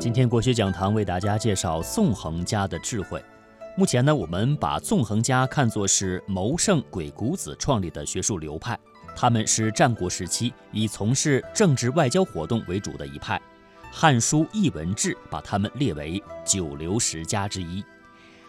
今天国学讲堂为大家介绍纵横家的智慧。目前呢，我们把纵横家看作是谋圣鬼谷子创立的学术流派，他们是战国时期以从事政治外交活动为主的一派。《汉书·艺文志》把他们列为九流十家之一。《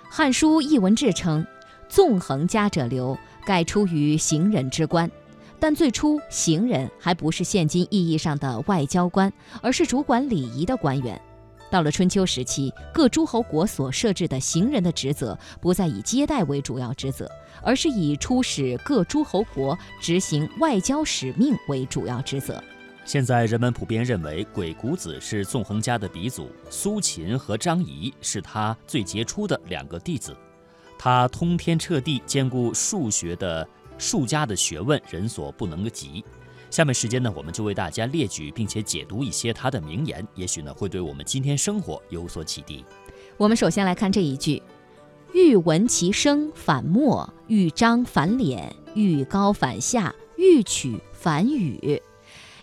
汉书·艺文志》称：“纵横家者流，盖出于行人之官。”但最初，行人还不是现今意义上的外交官，而是主管礼仪的官员。到了春秋时期，各诸侯国所设置的行人的职责，不再以接待为主要职责，而是以出使各诸侯国、执行外交使命为主要职责。现在人们普遍认为，鬼谷子是纵横家的鼻祖，苏秦和张仪是他最杰出的两个弟子。他通天彻地，兼顾数学的。数家的学问人所不能及。下面时间呢，我们就为大家列举并且解读一些他的名言，也许呢会对我们今天生活有所启迪。我们首先来看这一句：“欲闻其声反默，欲张反敛，欲高反下，欲取反语。”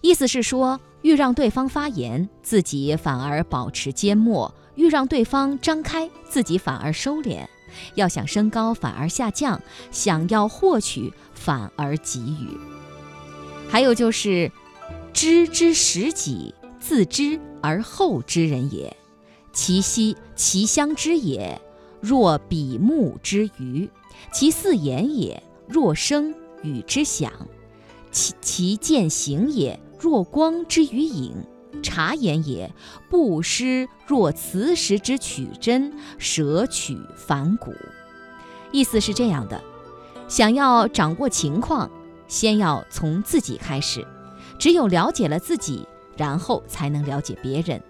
意思是说，欲让对方发言，自己反而保持缄默；欲让对方张开，自己反而收敛。要想升高，反而下降；想要获取，反而给予。还有就是，知之识己，自知而后知人也。其息其相知也，若比目之鱼；其似言也，若声与之响；其其见行也，若光之于影。察言也，不失若磁石之取真，舍取反骨。意思是这样的：想要掌握情况，先要从自己开始。只有了解了自己，然后才能了解别人。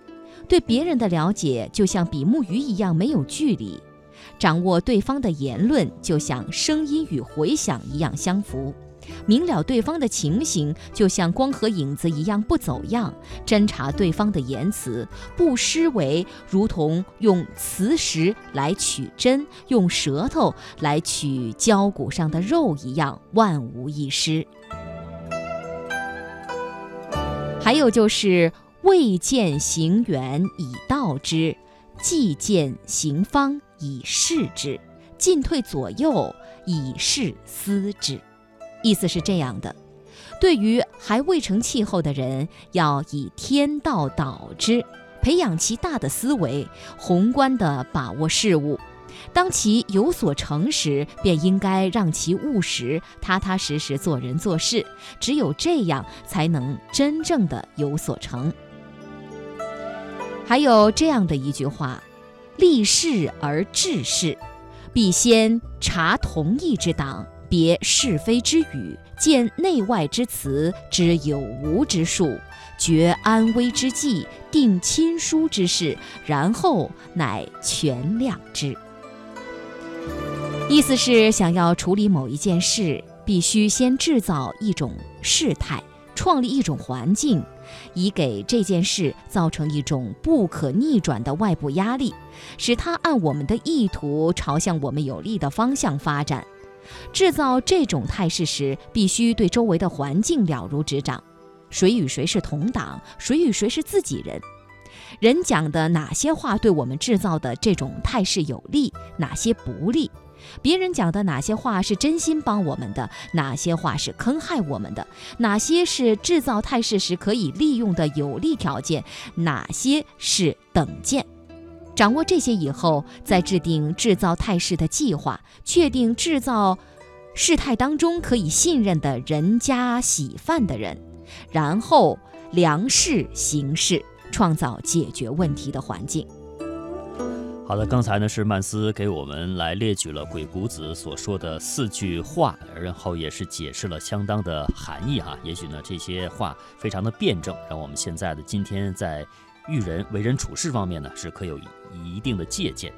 对别人的了解，就像比目鱼一样没有距离；掌握对方的言论，就像声音与回响一样相符。明了对方的情形，就像光和影子一样不走样；侦查对方的言辞，不失为如同用磁石来取针，用舌头来取焦骨上的肉一样，万无一失。还有就是未见行远以道之，既见行方以示之，进退左右以示思之。意思是这样的：对于还未成气候的人，要以天道导之，培养其大的思维，宏观地把握事物。当其有所成时，便应该让其务实，踏踏实实做人做事。只有这样，才能真正的有所成。还有这样的一句话：立事而治事，必先察同义之党。别是非之语，见内外之词，知有无之术，决安危之计，定亲疏之事，然后乃全量之。意思是，想要处理某一件事，必须先制造一种事态，创立一种环境，以给这件事造成一种不可逆转的外部压力，使它按我们的意图朝向我们有利的方向发展。制造这种态势时，必须对周围的环境了如指掌。谁与谁是同党？谁与谁是自己人？人讲的哪些话对我们制造的这种态势有利，哪些不利？别人讲的哪些话是真心帮我们的，哪些话是坑害我们的？哪些是制造态势时可以利用的有利条件？哪些是等件？掌握这些以后，再制定制造态势的计划，确定制造事态当中可以信任的人家喜饭的人，然后量事行事，创造解决问题的环境。好的，刚才呢是曼斯给我们来列举了鬼谷子所说的四句话，然后也是解释了相当的含义哈。也许呢这些话非常的辩证，让我们现在的今天在。育人为人处事方面呢，是可有一定的借鉴。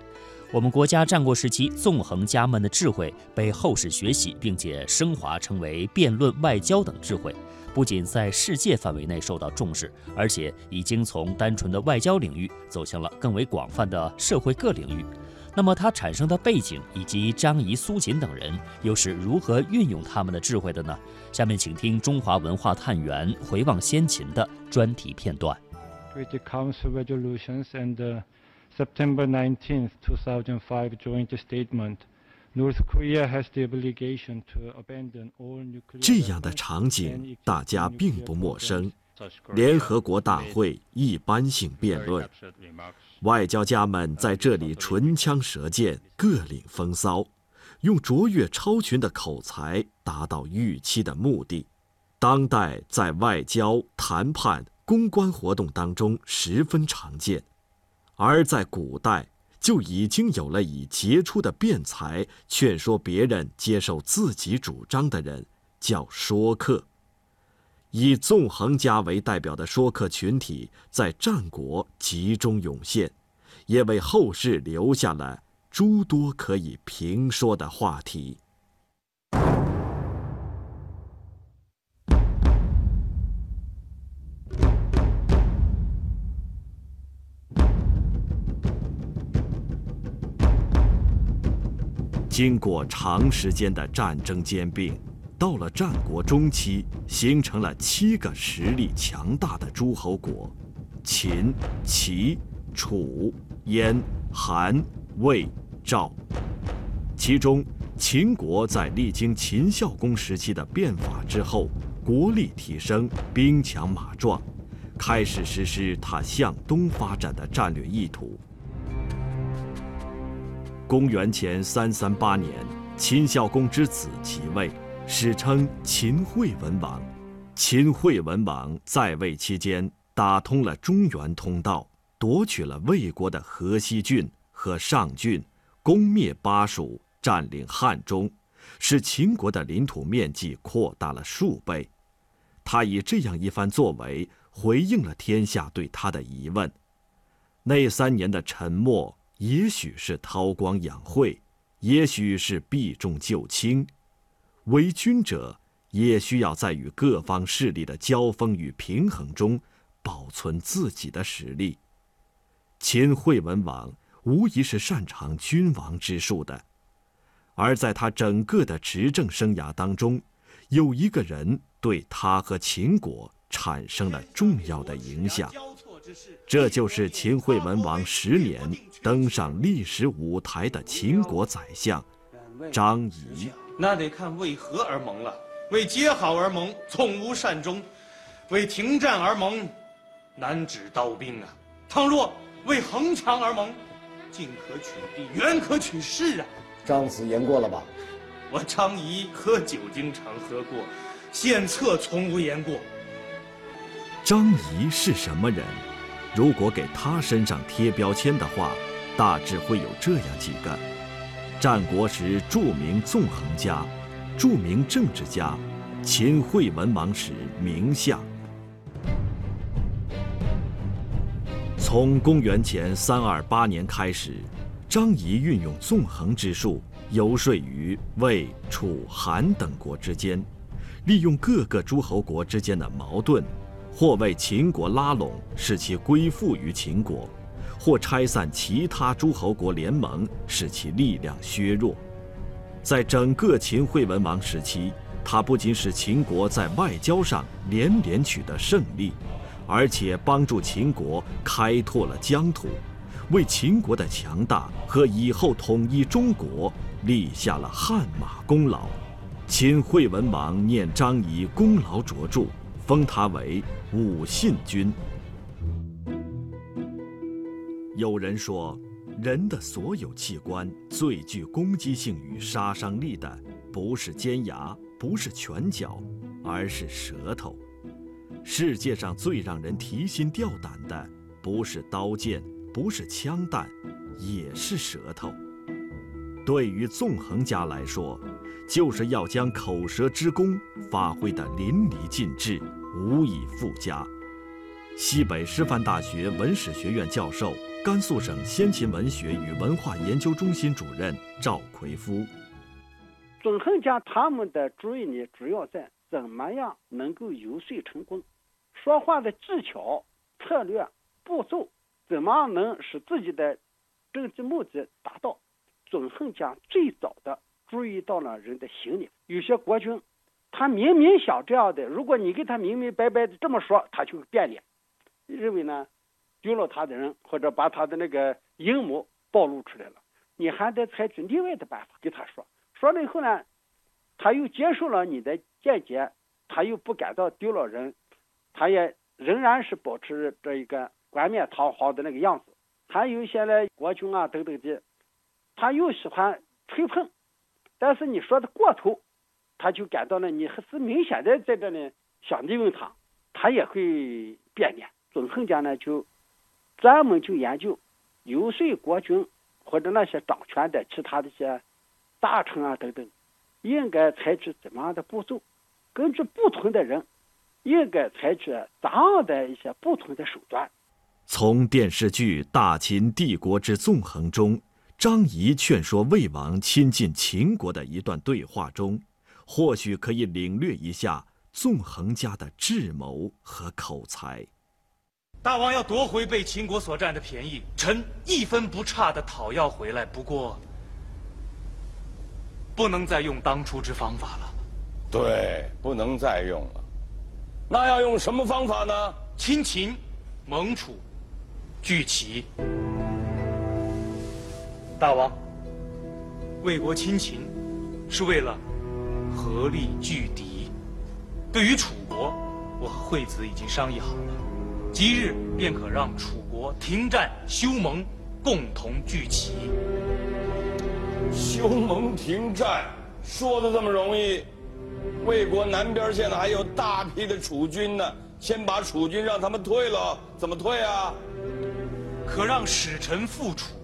我们国家战国时期纵横家们的智慧被后世学习，并且升华成为辩论、外交等智慧，不仅在世界范围内受到重视，而且已经从单纯的外交领域走向了更为广泛的社会各领域。那么它产生的背景以及张仪、苏秦等人又是如何运用他们的智慧的呢？下面请听中华文化探源回望先秦的专题片段。Security Council resolutions and the September 19th, 2005 joint statement. North Korea has the obligation to abandon all nuclear 这样的场景大家并不陌生。联合国大会一般性辩论，外交家们在这里唇枪舌剑，各领风骚，用卓越超群的口才达到预期的目的。当代在外交、谈判、公关活动当中十分常见，而在古代就已经有了以杰出的辩才劝说别人接受自己主张的人，叫说客。以纵横家为代表的说客群体在战国集中涌现，也为后世留下了诸多可以评说的话题。经过长时间的战争兼并。到了战国中期，形成了七个实力强大的诸侯国：秦、齐、楚、燕、韩、魏、赵。其中，秦国在历经秦孝公时期的变法之后，国力提升，兵强马壮，开始实施他向东发展的战略意图。公元前三三八年，秦孝公之子即位。史称秦惠文王。秦惠文王在位期间，打通了中原通道，夺取了魏国的河西郡和上郡，攻灭巴蜀，占领汉中，使秦国的领土面积扩大了数倍。他以这样一番作为，回应了天下对他的疑问。那三年的沉默，也许是韬光养晦，也许是避重就轻。为君者也需要在与各方势力的交锋与平衡中，保存自己的实力。秦惠文王无疑是擅长君王之术的，而在他整个的执政生涯当中，有一个人对他和秦国产生了重要的影响，这就是秦惠文王十年登上历史舞台的秦国宰相张仪。那得看为何而盟了。为结好而盟，从无善终；为停战而盟，难止刀兵啊。倘若为横强而盟，进可取地，远可取势啊。张子言过了吧？我张仪喝酒经常喝过，献策从无言过。张仪是什么人？如果给他身上贴标签的话，大致会有这样几个。战国时著名纵横家、著名政治家，秦惠文王时名相。从公元前三二八年开始，张仪运用纵横之术，游说于魏、楚、韩等国之间，利用各个诸侯国之间的矛盾，或为秦国拉拢，使其归附于秦国。或拆散其他诸侯国联盟，使其力量削弱。在整个秦惠文王时期，他不仅使秦国在外交上连连取得胜利，而且帮助秦国开拓了疆土，为秦国的强大和以后统一中国立下了汗马功劳。秦惠文王念张仪功劳卓著，封他为武信君。有人说，人的所有器官最具攻击性与杀伤力的，不是尖牙，不是拳脚，而是舌头。世界上最让人提心吊胆的，不是刀剑，不是枪弹，也是舌头。对于纵横家来说，就是要将口舌之功发挥得淋漓尽致，无以复加。西北师范大学文史学院教授。甘肃省先秦文学与文化研究中心主任赵奎夫：纵横家他们的注意力，主要在怎么样能够游说成功，说话的技巧、策略、步骤，怎么能使自己的政治目的达到。纵横家最早的注意到了人的心理，有些国君，他明明想这样的，如果你给他明明白白的这么说，他就变脸，认为呢。丢了他的人，或者把他的那个阴谋暴露出来了，你还得采取另外的办法给他说。说了以后呢，他又接受了你的见解，他又不感到丢了人，他也仍然是保持这一个冠冕堂皇的那个样子。还有一些呢，国君啊等等的，他又喜欢吹捧，但是你说的过头，他就感到呢你还是明显的在这里想利用他，他也会变脸。纵横家呢就专门就研究游说国君或者那些掌权的其他的一些大臣啊等等，应该采取怎么样的步骤，根据不同的人，应该采取怎样的一些不同的手段。从电视剧《大秦帝国之纵横》中，张仪劝说魏王亲近秦国的一段对话中，或许可以领略一下纵横家的智谋和口才。大王要夺回被秦国所占的便宜，臣一分不差的讨要回来。不过，不能再用当初之方法了。对，不能再用了。那要用什么方法呢？亲秦，盟楚。聚齐，大王，为国亲秦，是为了合力拒敌。对于楚国，我和惠子已经商议好了，即日便可让楚国停战休盟，共同聚齐。休盟停战，说的这么容易？魏国南边现在还有大批的楚军呢，先把楚军让他们退了，怎么退啊？可让使臣复楚啊！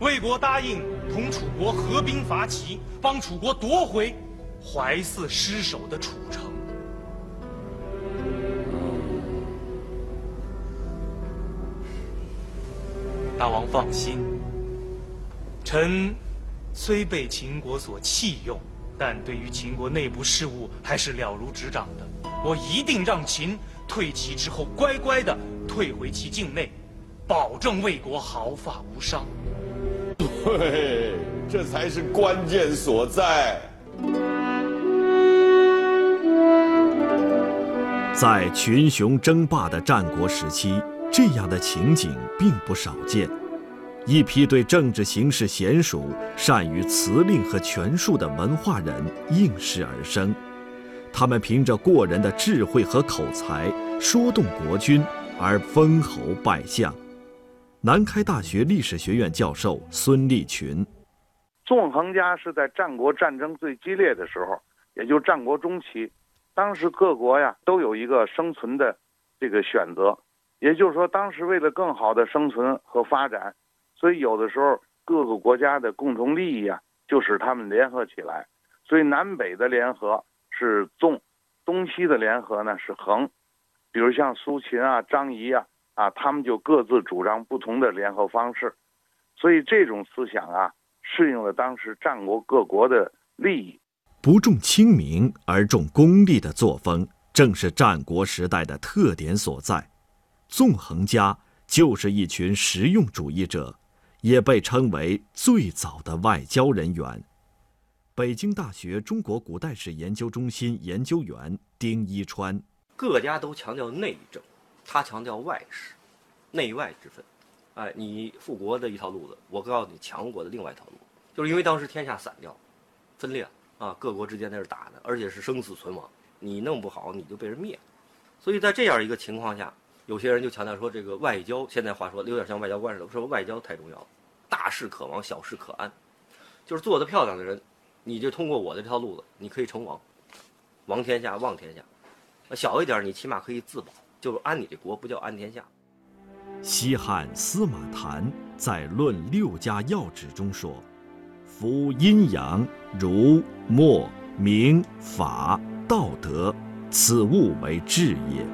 魏国答应同楚国合兵伐齐，帮楚国夺回怀泗失守的楚城。大王放心，臣虽被秦国所弃用，但对于秦国内部事务还是了如指掌的。我一定让秦。退齐之后，乖乖的退回其境内，保证魏国毫发无伤。对，这才是关键所在。在群雄争霸的战国时期，这样的情景并不少见。一批对政治形势娴熟、善于辞令和权术的文化人应势而生。他们凭着过人的智慧和口才，说动国君而封侯拜相。南开大学历史学院教授孙立群：纵横家是在战国战争最激烈的时候，也就战国中期，当时各国呀都有一个生存的这个选择，也就是说，当时为了更好的生存和发展，所以有的时候各个国家的共同利益啊，就使他们联合起来，所以南北的联合。是纵，东西的联合呢是横，比如像苏秦啊、张仪啊啊，他们就各自主张不同的联合方式，所以这种思想啊，适应了当时战国各国的利益。不重清明而重功利的作风，正是战国时代的特点所在。纵横家就是一群实用主义者，也被称为最早的外交人员。北京大学中国古代史研究中心研究员丁一川：各家都强调内政，他强调外事，内外之分。哎，你复国的一套路子，我告诉你强国的另外一套路，就是因为当时天下散掉，分裂啊，各国之间在这打的，而且是生死存亡，你弄不好你就被人灭。所以在这样一个情况下，有些人就强调说，这个外交，现在话说有点像外交官似的，说外交太重要了，大事可亡，小事可安，就是做得漂亮的人。你就通过我的这套路子，你可以成王，王天下，望天下。小一点，你起码可以自保，就是安你这国，不叫安天下。西汉司马谈在《论六家要旨》中说：“夫阴阳、儒、墨、明、法、道德，此物为治也。”